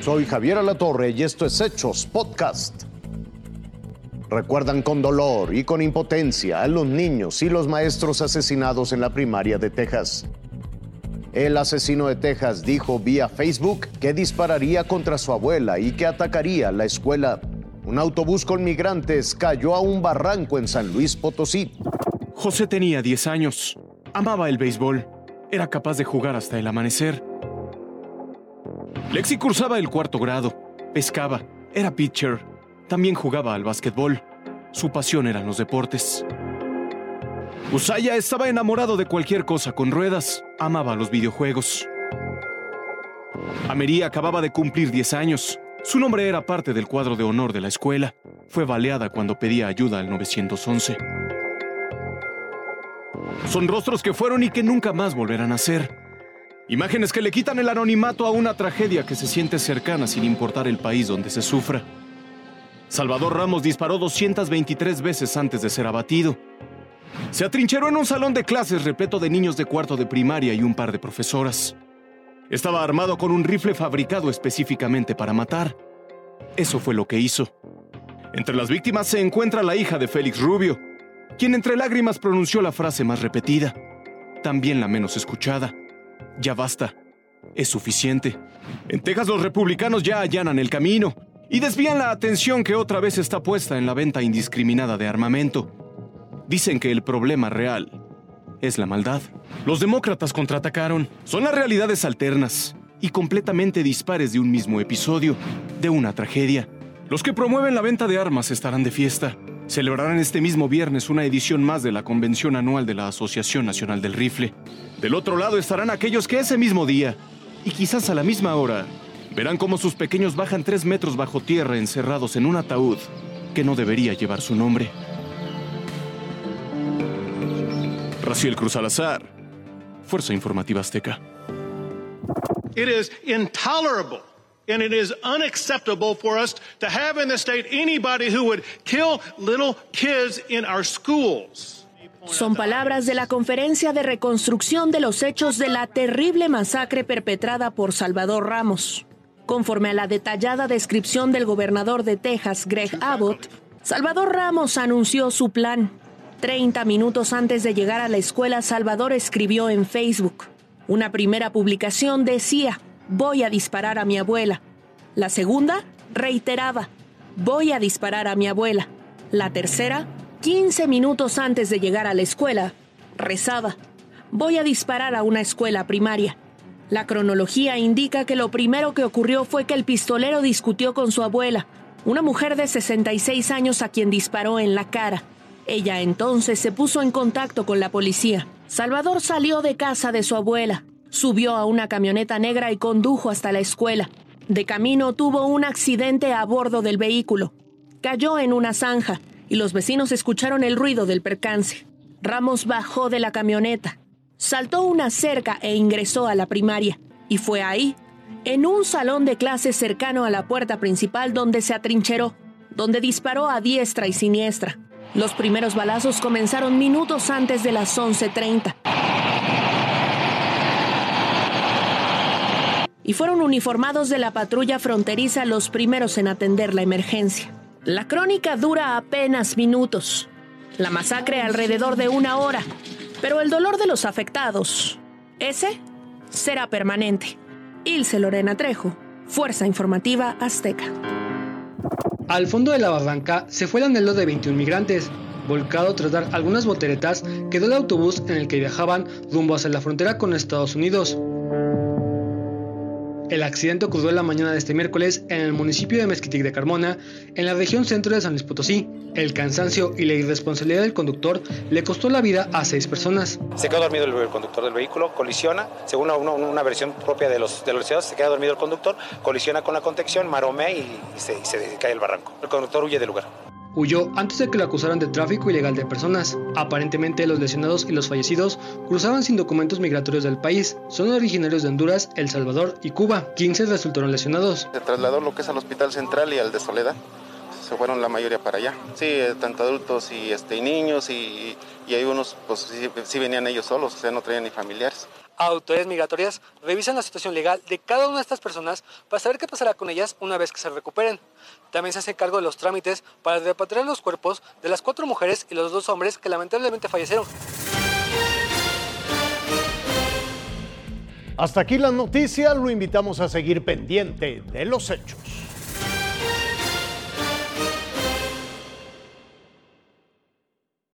Soy Javier Alatorre y esto es Hechos Podcast. Recuerdan con dolor y con impotencia a los niños y los maestros asesinados en la primaria de Texas. El asesino de Texas dijo vía Facebook que dispararía contra su abuela y que atacaría la escuela. Un autobús con migrantes cayó a un barranco en San Luis Potosí. José tenía 10 años, amaba el béisbol, era capaz de jugar hasta el amanecer. Lexi cursaba el cuarto grado, pescaba, era pitcher, también jugaba al básquetbol. Su pasión eran los deportes. Usaya estaba enamorado de cualquier cosa con ruedas, amaba los videojuegos. Amería acababa de cumplir 10 años. Su nombre era parte del cuadro de honor de la escuela. Fue baleada cuando pedía ayuda al 911. Son rostros que fueron y que nunca más volverán a ser. Imágenes que le quitan el anonimato a una tragedia que se siente cercana sin importar el país donde se sufra. Salvador Ramos disparó 223 veces antes de ser abatido. Se atrincheró en un salón de clases repleto de niños de cuarto de primaria y un par de profesoras. Estaba armado con un rifle fabricado específicamente para matar. Eso fue lo que hizo. Entre las víctimas se encuentra la hija de Félix Rubio, quien entre lágrimas pronunció la frase más repetida, también la menos escuchada. Ya basta. Es suficiente. En Texas los republicanos ya allanan el camino y desvían la atención que otra vez está puesta en la venta indiscriminada de armamento. Dicen que el problema real es la maldad. Los demócratas contraatacaron. Son las realidades alternas y completamente dispares de un mismo episodio, de una tragedia. Los que promueven la venta de armas estarán de fiesta. Celebrarán este mismo viernes una edición más de la convención anual de la Asociación Nacional del Rifle. Del otro lado estarán aquellos que ese mismo día, y quizás a la misma hora, verán cómo sus pequeños bajan tres metros bajo tierra encerrados en un ataúd que no debería llevar su nombre. Raciel Cruz Alazar, Fuerza Informativa Azteca. It is intolerable and it is unacceptable for us to have in the state anybody who would kill little kids in our schools. Son palabras de la conferencia de reconstrucción de los hechos de la terrible masacre perpetrada por Salvador Ramos. Conforme a la detallada descripción del gobernador de Texas, Greg Abbott, Salvador Ramos anunció su plan. Treinta minutos antes de llegar a la escuela, Salvador escribió en Facebook. Una primera publicación decía, voy a disparar a mi abuela. La segunda reiteraba, voy a disparar a mi abuela. La tercera, 15 minutos antes de llegar a la escuela, rezaba, voy a disparar a una escuela primaria. La cronología indica que lo primero que ocurrió fue que el pistolero discutió con su abuela, una mujer de 66 años a quien disparó en la cara. Ella entonces se puso en contacto con la policía. Salvador salió de casa de su abuela, subió a una camioneta negra y condujo hasta la escuela. De camino tuvo un accidente a bordo del vehículo. Cayó en una zanja y los vecinos escucharon el ruido del percance. Ramos bajó de la camioneta, saltó una cerca e ingresó a la primaria. Y fue ahí, en un salón de clases cercano a la puerta principal donde se atrincheró, donde disparó a diestra y siniestra. Los primeros balazos comenzaron minutos antes de las 11.30. Y fueron uniformados de la patrulla fronteriza los primeros en atender la emergencia. La crónica dura apenas minutos. La masacre alrededor de una hora. Pero el dolor de los afectados, ese será permanente. Ilse Lorena Trejo, Fuerza Informativa Azteca. Al fondo de la barranca se fue el anhelo de 21 migrantes. Volcado tras dar algunas volteretas, quedó el autobús en el que viajaban rumbo hacia la frontera con Estados Unidos. El accidente ocurrió en la mañana de este miércoles en el municipio de Mezquitic de Carmona, en la región centro de San Luis Potosí. El cansancio y la irresponsabilidad del conductor le costó la vida a seis personas. Se quedó dormido el, conductor del vehículo, colisiona, según una, versión propia de los, de los se queda dormido el conductor, colisiona con la contención, maromea y, se, y se cae el barranco. El conductor huye del lugar. Huyó antes de que lo acusaran de tráfico ilegal de personas. Aparentemente los lesionados y los fallecidos cruzaban sin documentos migratorios del país. Son originarios de Honduras, El Salvador y Cuba. 15 resultaron lesionados. Se trasladó lo que es al Hospital Central y al de Soledad. Se fueron la mayoría para allá. Sí, eh, tanto adultos y, este, niños y, y hay unos, pues sí, sí, venían ellos solos, o sea, no traían ni familiares. Autoridades migratorias revisan la situación legal de cada una de estas personas para saber qué pasará con ellas una vez que se recuperen. También se hace cargo de los trámites para repatriar los cuerpos de las cuatro mujeres y los dos hombres que lamentablemente fallecieron. Hasta aquí la noticia, lo invitamos a seguir pendiente de los hechos.